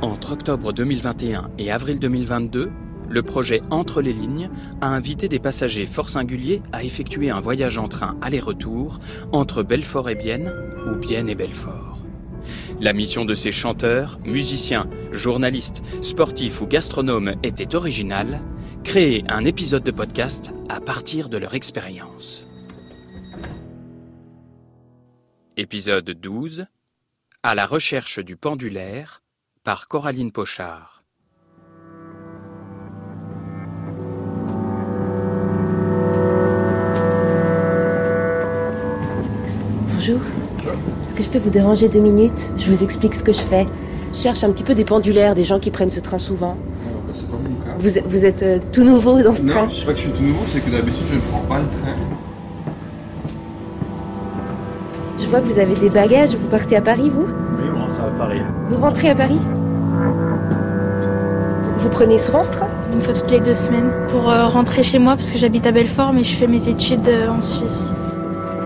Entre octobre 2021 et avril 2022, le projet Entre les lignes a invité des passagers fort singuliers à effectuer un voyage en train aller-retour entre Belfort et Bienne ou Bienne et Belfort. La mission de ces chanteurs, musiciens, journalistes, sportifs ou gastronomes était originale, créer un épisode de podcast à partir de leur expérience. Épisode 12 À la recherche du pendulaire par Coraline Pochard. Bonjour. Est-ce que je peux vous déranger deux minutes? Je vous explique ce que je fais. Je cherche un petit peu des pendulaires, des gens qui prennent ce train souvent. Alors, c'est pas mon cas. Vous, êtes- vous êtes euh, tout nouveau dans ce train Non, je sais pas que je suis tout nouveau, c'est que d'habitude je ne prends pas le train. Je vois que vous avez des bagages. Vous partez à Paris, vous? Oui, on rentre à Paris. Vous rentrez à Paris? Vous- prenez souvent ce train? Une fois toutes les deux semaines pour euh, rentrer chez moi parce que j'habite à Belfort mais je fais mes études euh, en Suisse.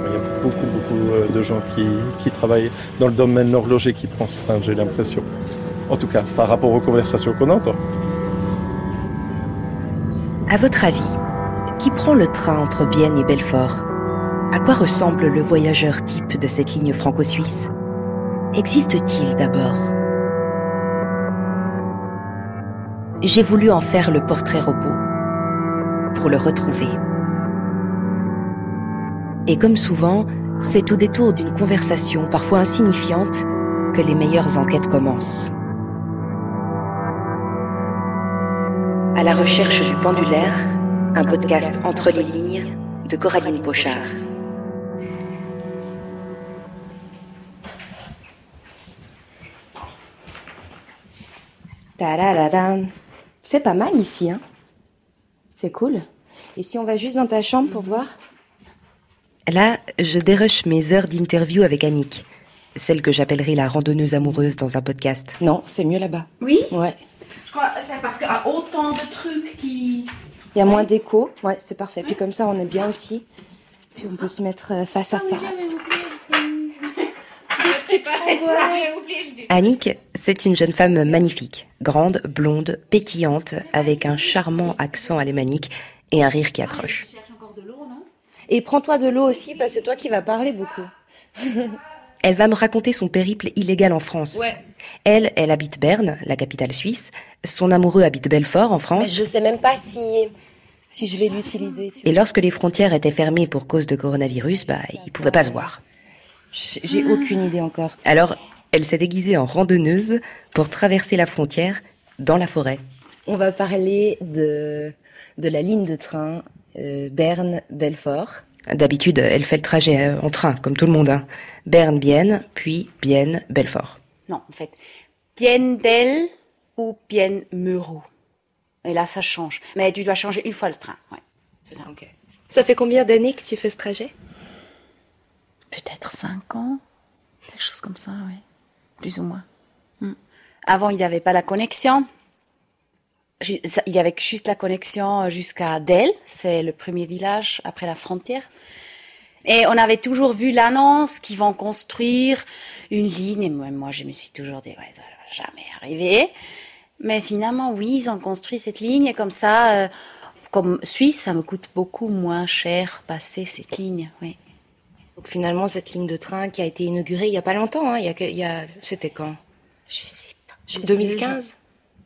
Il y a beaucoup, beaucoup euh, de gens qui, qui travaillent dans le domaine horloger qui prennent ce train, j'ai l'impression. En tout cas, par rapport aux conversations qu'on entend. À votre avis, qui prend le train entre Bienne et Belfort? À quoi ressemble le voyageur type de cette ligne franco-suisse? Existe-t-il d'abord? J'ai voulu en faire le portrait robot pour le retrouver. Et comme souvent, c'est au détour d'une conversation parfois insignifiante que les meilleures enquêtes commencent. À la recherche du pendulaire, un podcast entre les lignes de Coraline Pochard. Tadadadam. C'est pas mal ici, hein C'est cool. Et si on va juste dans ta chambre pour voir? Là, je dérush mes heures d'interview avec Annick, celle que j'appellerai la randonneuse amoureuse dans un podcast. Non, c'est mieux là-bas. Oui, Ouais. je crois que c'est parce qu'il y a autant de trucs qui. Il y a moins d'écho. Ouais, c'est parfait. Puis comme ça, on est bien aussi. Puis on peut se mettre euh, face à face. Annick, c'est une jeune femme magnifique, grande, blonde, pétillante, avec un charmant accent alémanique et un rire qui accroche. Et prends-toi de l'eau aussi, parce que c'est toi qui vas parler beaucoup. Elle va me raconter son périple illégal en France. Ouais. Elle, elle habite Berne, la capitale suisse. Son amoureux habite Belfort, en Mais France. je sais même pas si, si je vais l'utiliser. Et lorsque les frontières étaient fermées pour cause de coronavirus, bah, ils pouvaient pas se voir. J'ai aucune idée encore. Alors, elle s'est déguisée en randonneuse pour traverser la frontière dans la forêt. On va parler de, de la ligne de train euh, Berne-Belfort. D'habitude, elle fait le trajet euh, en train, comme tout le monde. Hein. Berne-Bienne, puis Bienne-Belfort. Non, en fait, Piendel ou Pienmuro. Et là, ça change. Mais tu dois changer une fois le train. Ouais, c'est ça. Ça fait combien d'années que tu fais ce trajet? Peut-être cinq ans, quelque chose comme ça, oui. Plus ou moins. Hmm. Avant, il n'y avait pas la connexion. Il y avait juste la connexion jusqu'à Del, c'est le premier village après la frontière. Et on avait toujours vu l'annonce qu'ils vont construire une ligne. Et moi, moi, je me suis toujours dit, ouais, ça va jamais arriver. Mais finalement, oui, ils ont construit cette ligne. Et comme ça, euh, comme Suisse, ça me coûte beaucoup moins cher passer cette ligne, oui. Donc finalement, cette ligne de train qui a été inaugurée il y a pas longtemps, hein, il y a, que- il y a, c'était quand? Je sais pas. 2015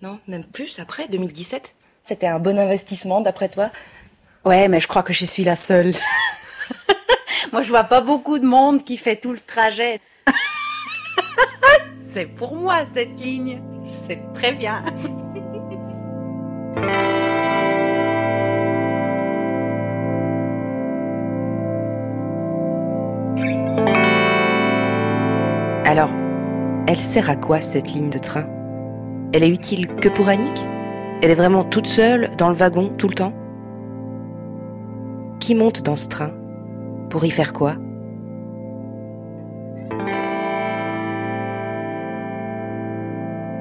Non, même plus, après, 2017 C'était un bon investissement d'après toi? Ouais, mais je crois que je suis la seule. Moi, je vois pas beaucoup de monde qui fait tout le trajet. C'est pour moi, cette ligne. C'est très bien. Elle sert à quoi cette ligne de train? Elle est utile que pour Annick? Elle est vraiment toute seule dans le wagon tout le temps? Qui monte dans ce train? Pour y faire quoi?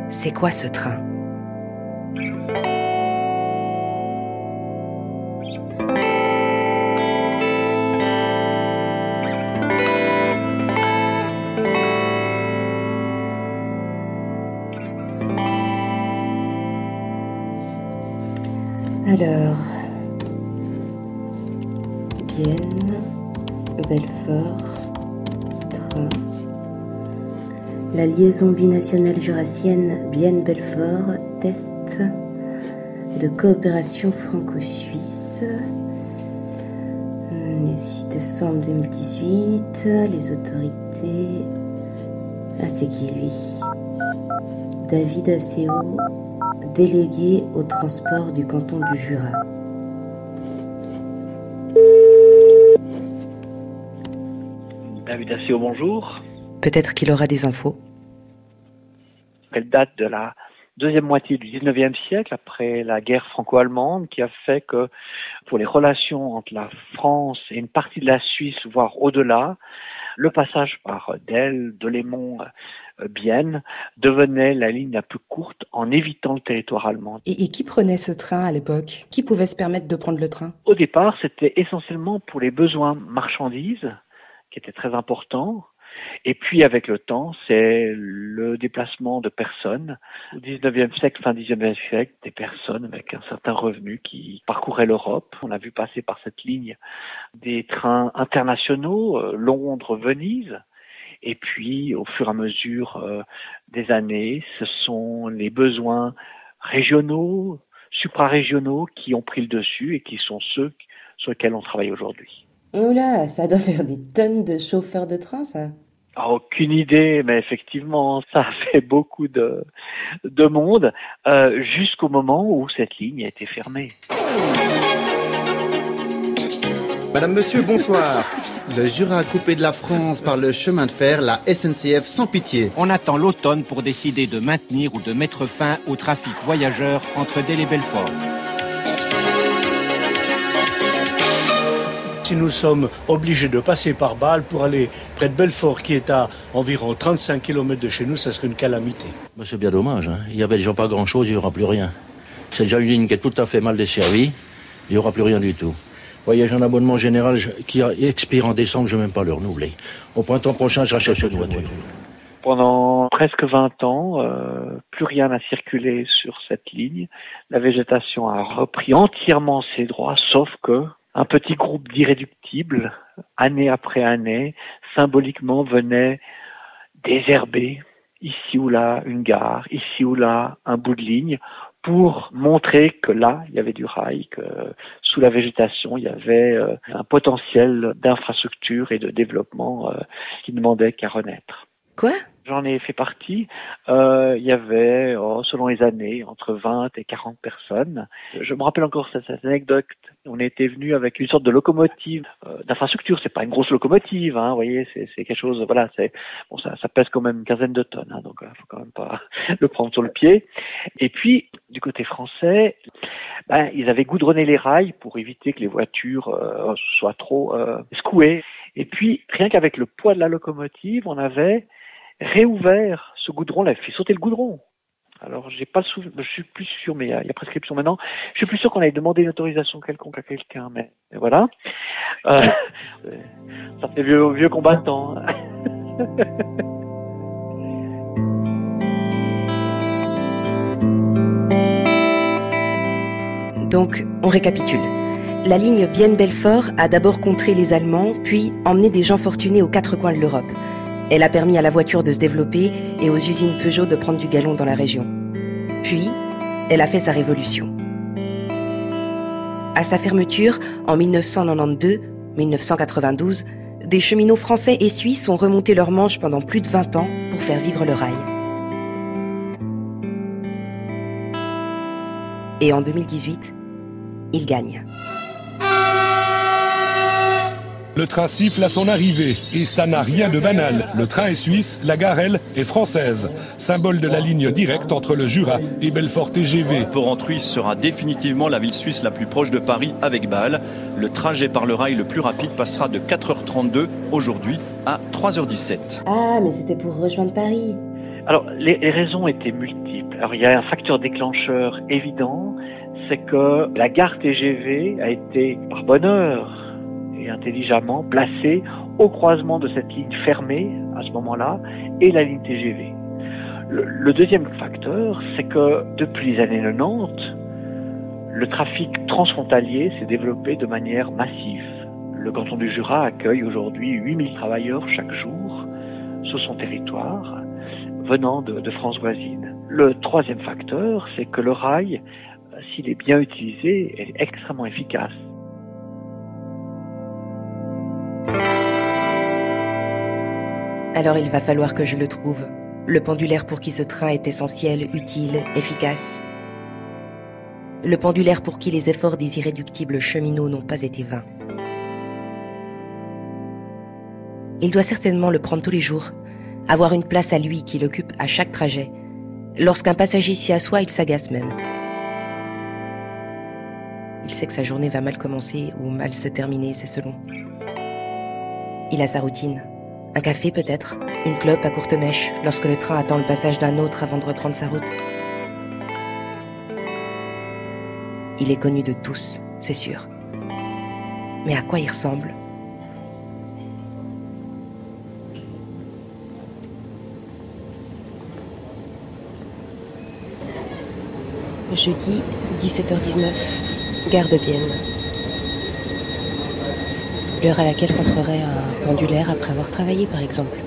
C'est quoi ce train? Alors, Bienne, Belfort, train. La liaison binationale jurassienne Bienne-Belfort, test de coopération franco-suisse. Les 6 décembre 2018, les autorités. Ah, c'est qui lui? David Asseo, délégué au transport du canton du Jura. David Asseo, bonjour. Peut-être qu'il aura des infos. Elle date de la deuxième moitié du 19e siècle, après la guerre franco-allemande, qui a fait que pour les relations entre la France et une partie de la Suisse, voire au-delà, le passage par Delle, Delémont, Bienne devenait la ligne la plus courte en évitant le territoire allemand. Et, et qui prenait ce train à l'époque? Qui pouvait se permettre de prendre le train? Au départ, c'était essentiellement pour les besoins marchandises, qui étaient très importants. Et puis avec le temps, c'est le déplacement de personnes. Au 19e siècle, fin 19e siècle, des personnes avec un certain revenu qui parcouraient l'Europe. On a vu passer par cette ligne des trains internationaux, euh, Londres, Venise. Et puis, au fur et à mesure euh, des années, ce sont les besoins régionaux, suprarégionaux qui ont pris le dessus et qui sont ceux sur lesquels on travaille aujourd'hui. Oula, ça doit faire des tonnes de chauffeurs de train, ça. Ah, aucune idée, mais effectivement, ça a fait beaucoup de, de monde euh, jusqu'au moment où cette ligne a été fermée. Madame, Monsieur, bonsoir. Le Jura coupé de la France par le chemin de fer, la SNCF sans pitié. On attend l'automne pour décider de maintenir ou de mettre fin au trafic voyageurs entre Delle et Belfort. Si nous sommes obligés de passer par Bâle pour aller près de Belfort, qui est à environ 35 km de chez nous, ça serait une calamité. Bah, c'est bien dommage. Hein. Il y avait déjà pas grand-chose, il n'y aura plus rien. C'est déjà une ligne qui est tout à fait mal desservie. Il n'y aura plus rien du tout. J'ai un abonnement général qui expire en décembre, je ne vais même pas le renouveler. Au printemps prochain, je rachète une voiture. Pendant presque 20 ans, euh, plus rien n'a circulé sur cette ligne. La végétation a repris entièrement ses droits, sauf que un petit groupe d'irréductibles, année après année, symboliquement venait désherber ici ou là une gare, ici ou là un bout de ligne, pour montrer que là, il y avait du rail, que sous la végétation, il y avait euh, un potentiel d'infrastructure et de développement euh, qui ne demandait qu'à renaître. Quoi? J'en ai fait partie. Euh, il y avait, oh, selon les années, entre 20 et 40 personnes. Je me rappelle encore cette, anecdote. On était venu avec une sorte de locomotive euh, d'infrastructure. C'est pas une grosse locomotive, hein. Vous voyez, c'est, quelque chose. Voilà, c'est bon, ça, ça pèse quand même une quinzaine de tonnes, hein, donc il faut quand même pas le prendre sur le pied. Et puis, du côté français, ben, ils avaient goudronné les rails pour éviter que les voitures euh, soient trop euh, secouées. Et puis, rien qu'avec le poids de la locomotive, on avait réouvert ce goudron, là, fait sauter le goudron. Alors, j'ai pas souvenir, je suis plus sûr, mais il y, a, prescription maintenant. Je suis plus sûr qu'on ait demandé une autorisation quelconque à quelqu'un, mais, voilà. Euh, ça fait vieux, vieux combattant. Donc, on récapitule. La ligne Bienne-Belfort a d'abord contré les Allemands, puis emmené des gens fortunés aux quatre coins de l'Europe. Elle a permis à la voiture de se développer et aux usines Peugeot de prendre du galon dans la région. Puis, elle a fait sa révolution. À sa fermeture, en 1992-1992, des cheminots français et suisses ont remonté leurs manches pendant plus de 20 ans pour faire vivre le rail. Et en 2018, ils gagnent. Le train siffle à son arrivée et ça n'a rien de banal. Le train est suisse, la gare, elle, est française. Symbole de la ligne directe entre le Jura et Belfort TGV. Porrentruy sera définitivement la ville suisse la plus proche de Paris avec Bâle. Le trajet par le rail le plus rapide passera de 4h32 aujourd'hui à 3h17. Ah, mais c'était pour rejoindre Paris. Alors, les, les raisons étaient multiples. Alors, il y a un facteur déclencheur évident, c'est que la gare TGV a été, par bonheur, intelligemment placé au croisement de cette ligne fermée à ce moment-là et la ligne TGV. Le, deuxième facteur, c'est que depuis les années 90, Le trafic transfrontalier s'est développé de manière massive. Le canton du Jura accueille aujourd'hui 8000 travailleurs chaque jour sur son territoire venant de France voisine. Le troisième facteur, c'est que le rail, s'il est bien utilisé, est extrêmement efficace. Alors il va falloir que je le trouve. Le pendulaire pour qui ce train est essentiel, utile, efficace. Le pendulaire pour qui les efforts des irréductibles cheminots n'ont pas été vains. Il doit certainement le prendre tous les jours, avoir une place à lui qui l'occupe à chaque trajet. Lorsqu'un passager s'y assoit, il s'agace même. Il sait que sa journée va mal commencer ou mal se terminer, c'est selon. Il a sa routine. Un café peut-être, une clope à courte mèche lorsque le train attend le passage d'un autre avant de reprendre sa route. Il est connu de tous, c'est sûr. Mais à quoi il ressemble? Jeudi, 17h19, gare de Bienne. L'heure à laquelle rentrerait un pendulaire après avoir travaillé, par exemple.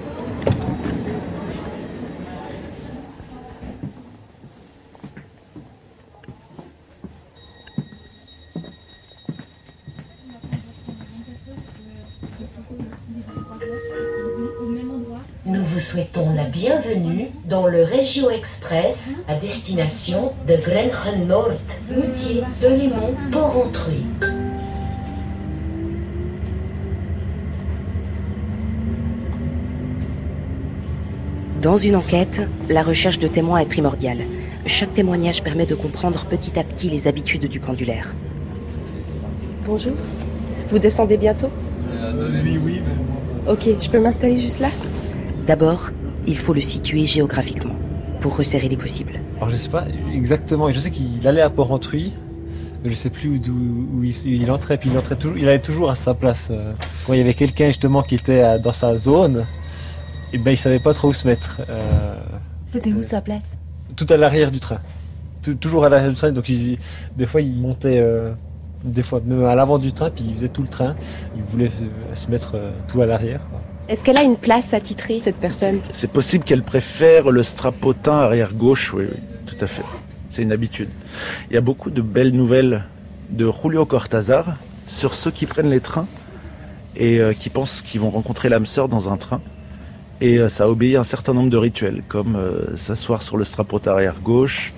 Nous vous souhaitons la bienvenue dans le Regio Express à destination de Grenchen Nord, Moutier, Delémont, Porrentruy. Dans une enquête, la recherche de témoins est primordiale. Chaque témoignage permet de comprendre petit à petit les habitudes du pendulaire. Bonjour. Vous descendez bientôt? Oui, oui, Ok, je peux m'installer juste là? D'abord, il faut le situer géographiquement pour resserrer les possibles. Alors je sais pas exactement, je sais qu'il allait à Port-Entruy, mais je sais plus d'où où il, il entrait, puis il entrait toujours, il allait toujours à sa place. euh. Quand il y avait quelqu'un justement qui était à- dans sa zone, et ben il savait pas trop où se mettre. euh, C'était où sa place? tout à l'arrière du train. Tou- toujours à l'arrière du train, donc il- des fois il montait, euh, des fois même à l'avant du train, puis il faisait tout le train. Il voulait se, se mettre euh, tout à l'arrière. Est-ce qu'elle a une place attitrée, cette personne? C'est possible qu'elle préfère le strapotin arrière gauche, oui, oui, tout à fait. C'est une habitude. Il y a beaucoup de belles nouvelles de Julio Cortázar sur ceux qui prennent les trains et euh, qui pensent qu'ils vont rencontrer l'âme sœur dans un train. Et euh, ça obéit à un certain nombre de rituels, comme euh, s'asseoir sur le strapotin arrière gauche,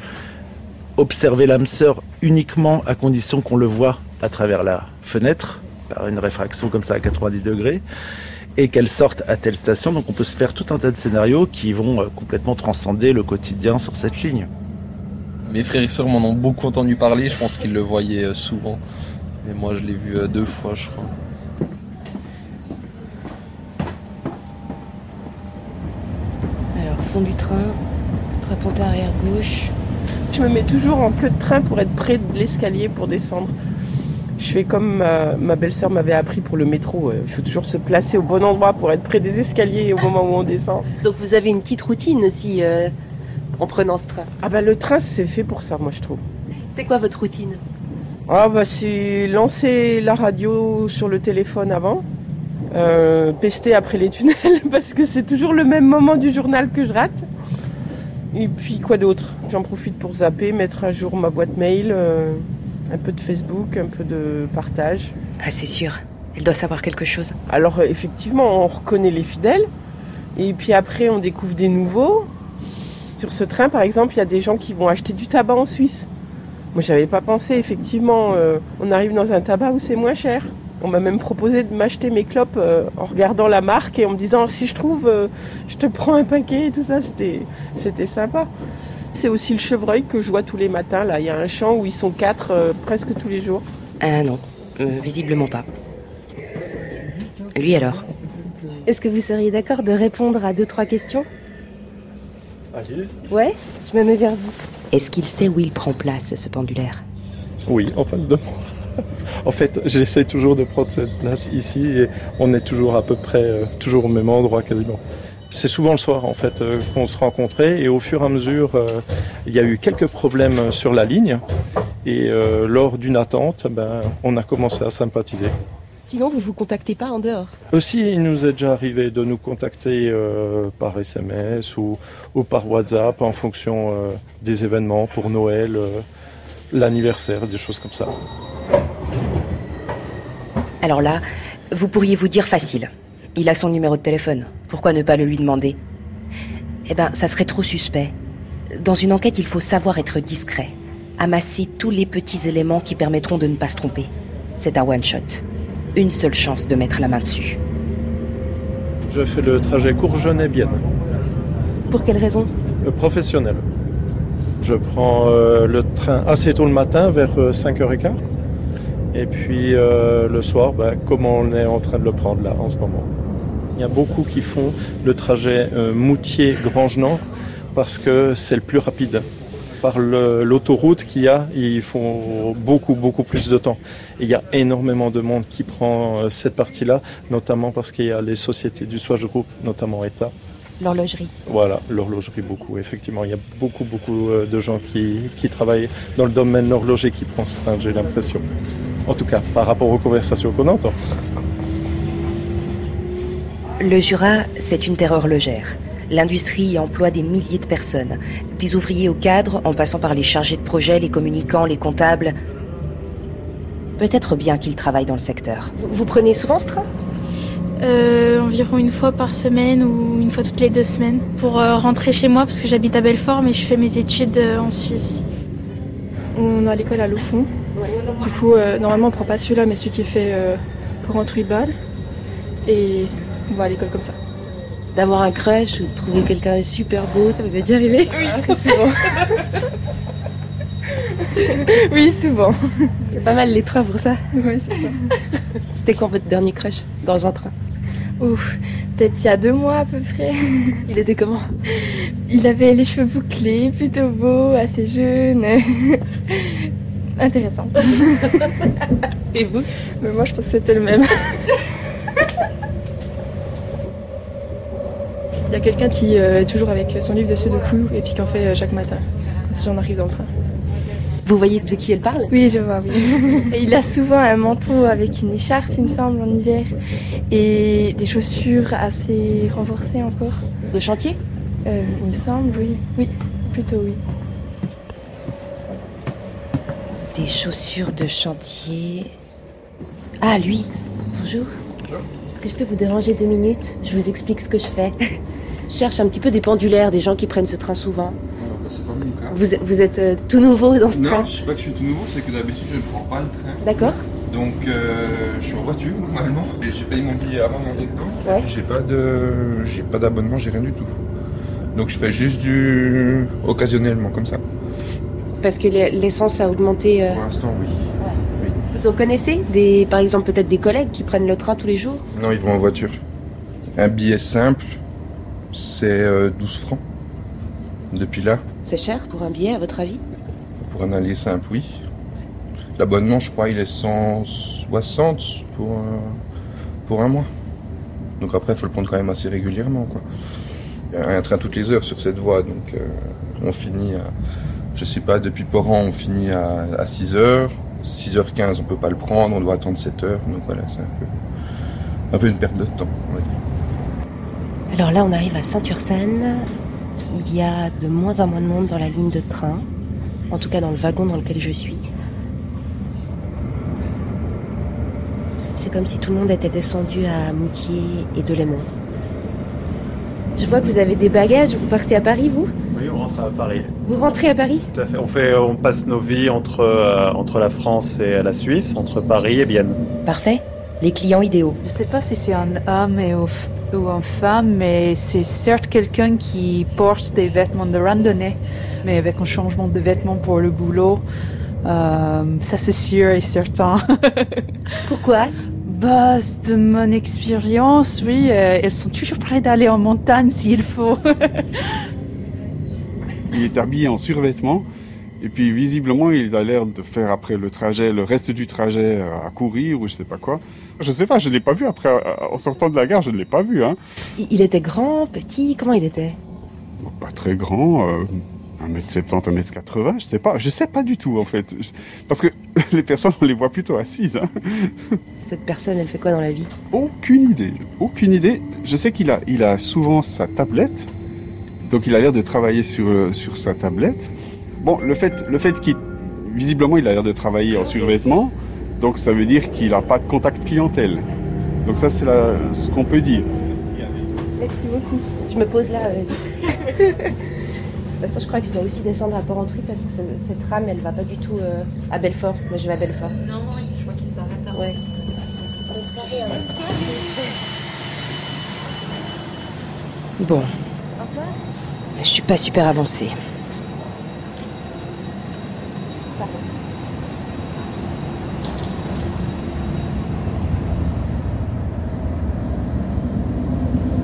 observer l'âme sœur uniquement à condition qu'on le voit à travers la fenêtre, par une réfraction comme ça à 90 degrés, et qu'elle sorte à telle station. Donc on peut se faire tout un tas de scénarios qui vont euh, complètement transcender le quotidien sur cette ligne. Mes frères et sœurs m'en ont beaucoup entendu parler, je pense qu'ils le voyaient souvent. Mais moi je l'ai vu deux fois je crois. Fond du train, strapontin arrière gauche. Je me mets toujours en queue de train pour être près de l'escalier pour descendre. Je fais comme ma, ma belle-sœur m'avait appris pour le métro. euh, Il faut toujours se placer au bon endroit pour être près des escaliers au moment où on descend. Donc vous avez une petite routine aussi euh, en prenant ce train. Ah bah le train c'est fait pour ça moi je trouve. C'est quoi votre routine? Ah bah c'est lancer la radio sur le téléphone avant, euh, pester après les tunnels parce que c'est toujours le même moment du journal que je rate. Et puis quoi d'autre? J'en profite pour zapper, mettre à jour ma boîte mail, euh, un peu de Facebook, un peu de partage. Ah, c'est sûr. Elle doit savoir quelque chose. Alors effectivement, on reconnaît les fidèles. Et puis après, on découvre des nouveaux. Sur ce train, par exemple, il y a des gens qui vont acheter du tabac en Suisse. Moi, j'avais pas pensé. Effectivement, euh, on arrive dans un tabac où c'est moins cher. On m'a même proposé de m'acheter mes clopes euh, en regardant la marque et en me disant si je trouve, euh, je te prends un paquet et tout ça. C'était, c'était sympa. C'est aussi le chevreuil que je vois tous les matins. Là, il y a un champ où ils sont quatre euh, presque tous les jours. Ah non, euh, visiblement pas. Lui alors? Est-ce que vous seriez d'accord de répondre à deux, trois questions? Allez. Ouais, je me mets vers vous. Est-ce qu'il sait où il prend place, ce pendulaire? Oui, en face de moi. En fait, j'essaie toujours de prendre cette place ici et on est toujours à peu près, euh, toujours au même endroit quasiment. C'est souvent le soir en fait euh, qu'on se rencontrait et au fur et à mesure, euh, il y a eu quelques problèmes sur la ligne Et lors d'une attente, ben, on a commencé à sympathiser. Sinon, vous vous contactez pas en dehors Aussi, il nous est déjà arrivé de nous contacter euh, par SMS ou, ou, par WhatsApp en fonction euh, des événements pour Noël, euh, l'anniversaire, des choses comme ça. Alors là, vous pourriez vous dire facile. Il a son numéro de téléphone. Pourquoi ne pas le lui demander? Eh ben, ça serait trop suspect. Dans une enquête, il faut savoir être discret. Amasser tous les petits éléments qui permettront de ne pas se tromper. C'est un one-shot. Une seule chance de mettre la main dessus. Je fais le trajet Courgenay-Bienne. Pour quelle raison? Le professionnel. Je prends euh, le train assez tôt le matin, vers euh, 5h15. Et puis euh, le soir, bah, comme on est en train de le prendre là en ce moment? Il y a beaucoup qui font le trajet euh, Moutier-Grange-Nord parce que c'est le plus rapide. Par l'autoroute qu'il y a, ils font beaucoup, beaucoup plus de temps. Et il y a énormément de monde qui prend euh, cette partie-là, notamment parce qu'il y a les sociétés du Swatch Group, notamment État. L'horlogerie. Voilà, l'horlogerie beaucoup, effectivement. Il y a beaucoup, beaucoup euh, de gens qui, qui travaillent dans le domaine horloger qui prend ce train, j'ai l'impression. En tout cas, par rapport aux conversations qu'on entend. Le Jura, c'est une terre horlogère. L'industrie y emploie des milliers de personnes, des ouvriers au cadre, en passant par les chargés de projet, les communicants, les comptables. Peut-être bien qu'ils travaillent dans le secteur. Vous, vous prenez souvent ce train? Euh, Environ une fois par semaine ou une fois toutes les deux semaines pour euh, rentrer chez moi parce que j'habite à Belfort mais je fais mes études euh, en Suisse. On a l'école à Loufon. Du coup, euh, normalement, on prend pas celui-là, mais celui qui est fait euh, pour rentrer balle. Et on va à l'école comme ça. D'avoir un crush ou de trouver quelqu'un de super beau, ça vous est déjà arrivé Oui, très souvent. oui, souvent. C'est pas mal les trains pour ça. Oui, c'est ça. C'était quand votre dernier crush dans un train? Ouf, peut-être il y a deux mois à peu près. Il était comment? Il avait les cheveux bouclés, plutôt beau, assez jeune. Intéressant. Et vous Mais moi, je pense que c'était le même. Il y a quelqu'un qui euh, est toujours avec son livre de sudoku et puis qui en fait euh, chaque matin. Si j'en arrive dans le train. Vous voyez de qui elle parle Oui, je vois, oui. Et il a souvent un manteau avec une écharpe, il me semble, en hiver. Et des chaussures assez renforcées encore. De chantier euh, Il me semble, oui. Oui, plutôt oui. Des chaussures de chantier. Ah, lui. Bonjour. Bonjour. Est-ce que je peux vous déranger deux minutes? Je vous explique ce que je fais. Je cherche un petit peu des pendulaires, des gens qui prennent ce train souvent. Non, bah, c'est pas mon cas. Vous, vous êtes euh, tout nouveau dans ce non, train? je sais pas que je suis tout nouveau, c'est que d'habitude je ne prends pas le train. D'accord. Donc euh, je suis en voiture normalement et j'ai payé mon billet avant de monter dedans. Ouais. J'ai pas de, j'ai pas d'abonnement, j'ai rien du tout. Donc je fais juste du occasionnellement comme ça. Parce que l'e- l'essence a augmenté. euh, Pour l'instant, oui. Vous en connaissez des, Par exemple, peut-être des collègues qui prennent le train tous les jours? Non, ils vont en voiture. Un billet simple, c'est euh, 12 francs. Depuis là, C'est cher pour un billet, à votre avis? Pour un aller simple, oui. L'abonnement, je crois, il est 160 pour un, pour un mois. Donc après, il faut le prendre quand même assez régulièrement. Quoi. Il y a un train toutes les heures sur cette voie, donc euh, on finit à, je sais pas, depuis Poran, on finit à, à 6h. 6h15, on peut pas le prendre, on doit attendre 7h. Donc voilà, c'est un peu, un peu une perte de temps, on va dire. Alors là, on arrive à Saint-Ursanne. Il y a de moins en moins de monde dans la ligne de train, en tout cas dans le wagon dans lequel je suis. C'est comme si tout le monde était descendu à Moutier et Delémont. Je vois que vous avez des bagages, vous partez à Paris, vous? Oui, on rentre à Paris. Vous rentrez à Paris? Tout à fait. On, fait, on passe nos vies entre, euh, entre la France et la Suisse, entre Paris et Bienne. Parfait. Les clients idéaux. Je sais pas si c'est un homme et ou, ou une femme, mais c'est certes quelqu'un qui porte des vêtements de randonnée, mais avec un changement de vêtements pour le boulot. Euh, ça c'est sûr et certain. Pourquoi? Bah, de mon expérience, oui, euh, elles sont toujours prêtes d'aller en montagne s'il faut. Il est habillé en survêtement. Et puis visiblement, il a l'air de faire après le trajet, le reste du trajet euh, à courir ou je sais pas quoi. Je sais pas, je l'ai pas vu après, euh, en sortant de la gare, je ne l'ai pas vu. Hein. Il il était grand, petit, comment il était? Pas très grand, euh, 1m70, 1m80, je sais pas. Je sais pas du tout en fait. Parce que les personnes, on les voit plutôt assises. hein. Cette personne, elle fait quoi dans la vie? Aucune idée. Aucune idée. Je sais qu'il a, il a souvent sa tablette. Donc il a l'air de travailler sur, euh, sur sa tablette. Bon, le fait, le fait qu'il. Visiblement, il a l'air de travailler en survêtement. Donc ça veut dire qu'il n'a pas de contact clientèle. Donc ça, c'est la- ce qu'on peut dire. Merci beaucoup. Je me pose là. euh. De toute façon, je crois que je dois aussi descendre à Porrentruy parce que ce- cette rame, elle va pas du tout euh, à Belfort. Moi, je vais à Belfort. Non, je crois qu'il s'arrête là. Ouais. Bon. Je suis pas super avancée.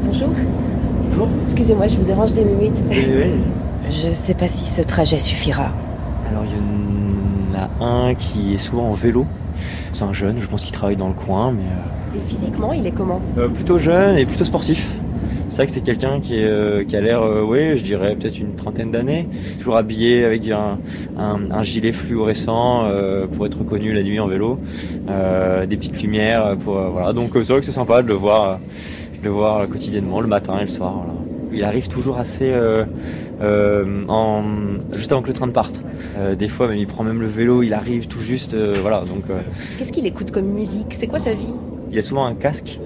Bonjour. Bonjour. Excusez-moi, je vous dérange deux minutes. Je sais pas si ce trajet suffira. Alors il y en a un qui est souvent en vélo. C'est un jeune, je pense qu'il travaille dans le coin, mais euh, Et physiquement, il est comment? euh, plutôt jeune et plutôt sportif. C'est vrai que c'est quelqu'un qui, euh, a l'air, euh, ouais, je dirais peut-être une trentaine d'années, toujours habillé avec un, gilet fluorescent euh, pour être reconnu la nuit en vélo, des petites lumières pour voilà. Donc c'est vrai que c'est sympa de le voir, de le voir quotidiennement le matin et le soir. Il arrive toujours assez juste avant que le train ne parte. Des fois, même, il prend même le vélo, il arrive tout juste, voilà. Donc Qu'est-ce qu'il écoute comme musique? C'est quoi sa vie? Il a souvent un casque,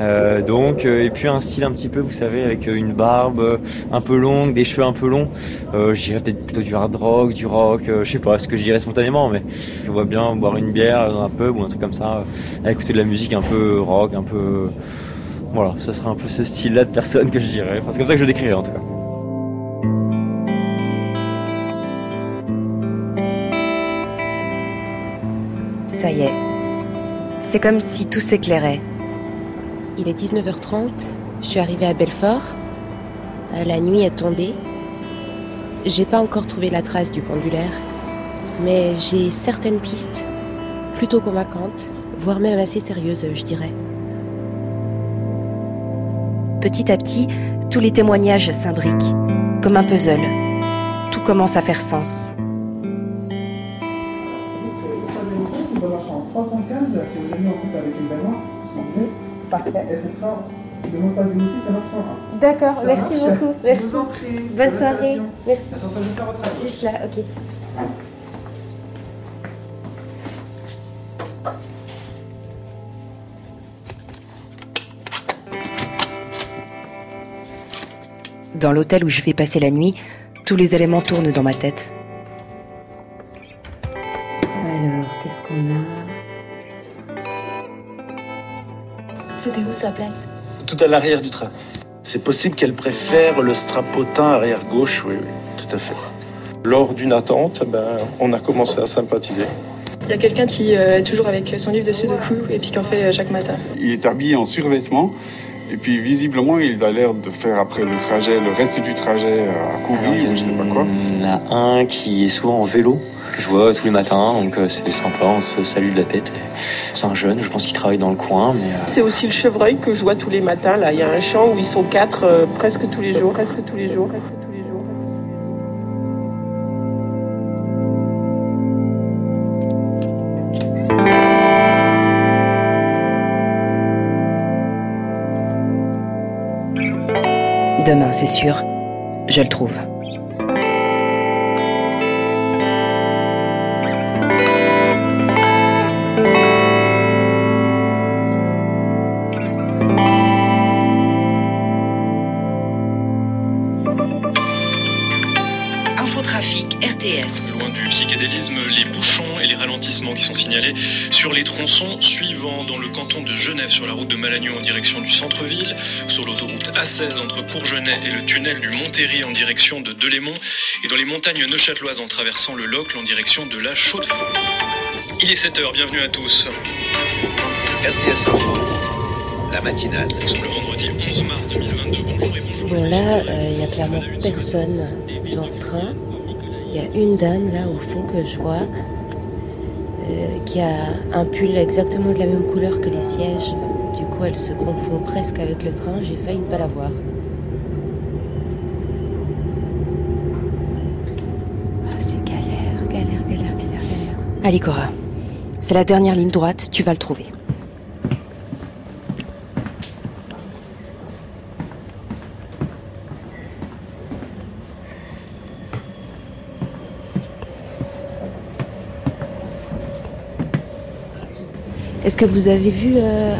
euh, donc euh, et puis un style un petit peu, vous savez, avec euh, une barbe un peu longue, des cheveux un peu longs. Euh, je dirais peut-être plutôt du hard rock, du rock, je sais pas ce que je dirais spontanément, mais je vois bien boire une bière dans un pub ou un truc comme ça, écouter de la musique un peu rock, un peu voilà, ça serait un peu ce style-là de personne que je dirais. Enfin, c'est comme ça que je le décrirais en tout cas. Ça y est. C'est comme si tout s'éclairait. Il est 19h30. Je suis arrivée à Belfort. Euh, La nuit est tombée. J'ai pas encore trouvé la trace du pendulaire, mais j'ai certaines pistes plutôt convaincantes, voire même assez sérieuses, je dirais. Petit à petit, tous les témoignages s'imbriquent, comme un puzzle. Tout commence à faire sens. Parfait. Et ce sera, le mot de passe d'identité, c'est 901. D'accord, merci marche beaucoup. Merci. Je vous en prie. Bonne soirée. Merci. Ça sera juste à votre. Juste là, ok. Dans l'hôtel où je vais passer la nuit, tous les éléments tournent dans ma tête. Alors, qu'est-ce qu'on a? C'était où sa place Tout à l'arrière du train. C'est possible qu'elle préfère le strapotin arrière gauche, oui, oui, tout à fait. Lors d'une attente, ben, on a commencé à sympathiser. Il y a quelqu'un qui euh, est toujours avec son livre de sudoku et puis qui en fait euh, chaque matin. Il est habillé en survêtement. Et puis visiblement, il a l'air de faire après le trajet, le reste du trajet à courir ou je sais pas quoi. Il y en a un qui est souvent en vélo, que je vois tous les matins, donc euh, c'est sympa, on se salue de la tête. C'est un jeune, je pense qu'il travaille dans le coin, mais euh, C'est aussi le chevreuil que je vois tous les matins. Là, il y a un champ où ils sont quatre euh, presque tous les jours, presque tous les jours, presque tous les jours. Demain, c'est sûr, je le trouve. Infotrafic, RTS. Loin du psychédélisme, les bouchons et les ralentissements qui sont signalés sur les tronçons suivants dans le canton de Genève sur la route de Malagnon en direction du centre-ville, sur l'autoroute A16 entre Courgenay et le tunnel du Montéry en direction de Delémont et dans les montagnes neuchâteloises en traversant le Locle en direction de la Chaux-de-Fonds. Il est 7h, bienvenue à tous. RTS Info, la matinale. Le vendredi 11 mars 2022. Bonjour et bonjour. Bon, là, euh, n'y a clairement personne dans ce train. Il y a une dame là au fond que je vois euh, qui a un pull exactement de la même couleur que les sièges. Du coup, elle se confond presque avec le train. J'ai failli ne pas la voir. Ah, c'est galère, galère, galère, galère, galère. Allez, Cora, c'est la dernière ligne droite, tu vas le trouver. Est-ce que vous avez vu euh,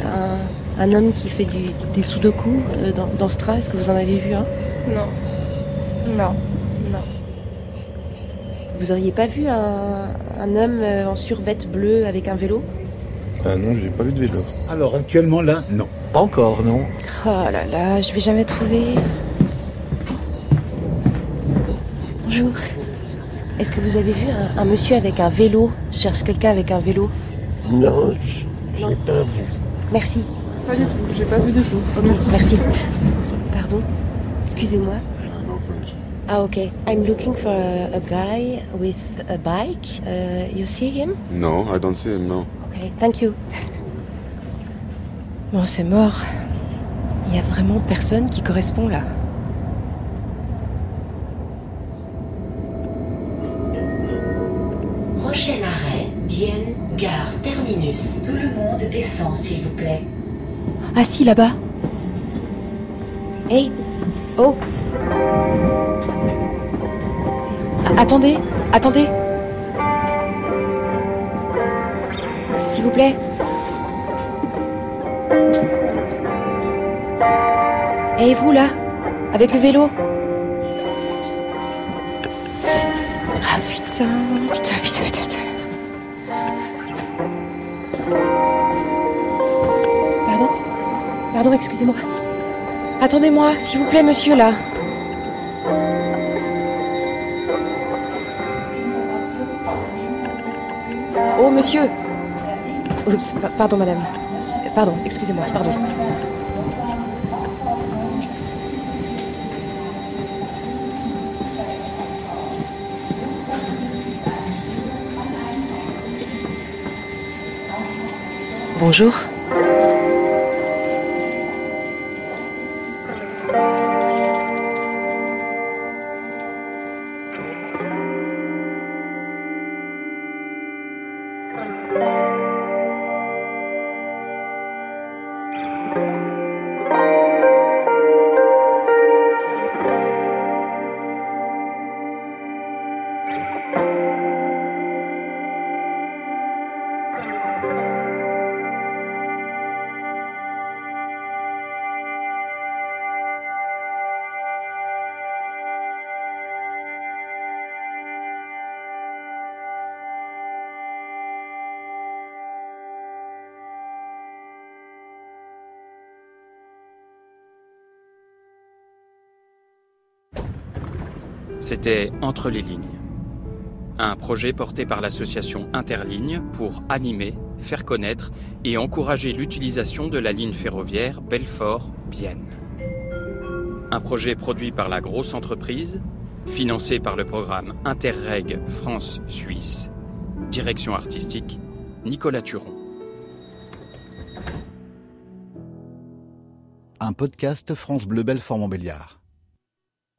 un, un homme qui fait du, des sudoku euh, dans, dans ce train? Est-ce que vous en avez vu un? Non. Non. Non. Vous auriez pas vu un, un homme euh, en survette bleu avec un vélo? Ah non, j'ai pas vu de vélo. Alors actuellement là, non. Pas encore, non. Oh là là, je vais jamais trouver. Bonjour. Est-ce que vous avez vu un, un monsieur avec un vélo? Je cherche quelqu'un avec un vélo. Non, j'ai pas vu. Merci. Pas du tout, j'ai pas vu du tout. Merci. Pardon Excusez-moi. Ah ok. I'm looking for a, a guy with a bike. Uh, you see him? No, I don't see him, no. Ok, thank you. Bon, c'est mort. Il y a vraiment personne qui correspond là. S'il vous plaît. Si, là-bas. Hey. Oh. Attendez Attendez. S'il vous plaît. Et vous là Avec le vélo? Ah putain, Excusez-moi. Attendez-moi, s'il vous plaît, monsieur, là. Oh, monsieur Oups, pa- pardon, madame. Pardon, excusez-moi, pardon. Bonjour. C'était Entre les lignes. Un projet porté par l'association Interligne pour animer, faire connaître et encourager l'utilisation de la ligne ferroviaire Belfort-Bienne. Un projet produit par la grosse entreprise, financé par le programme Interreg France-Suisse. Direction artistique, Nicolas Turon. Un podcast France Bleu Belfort Montbéliard.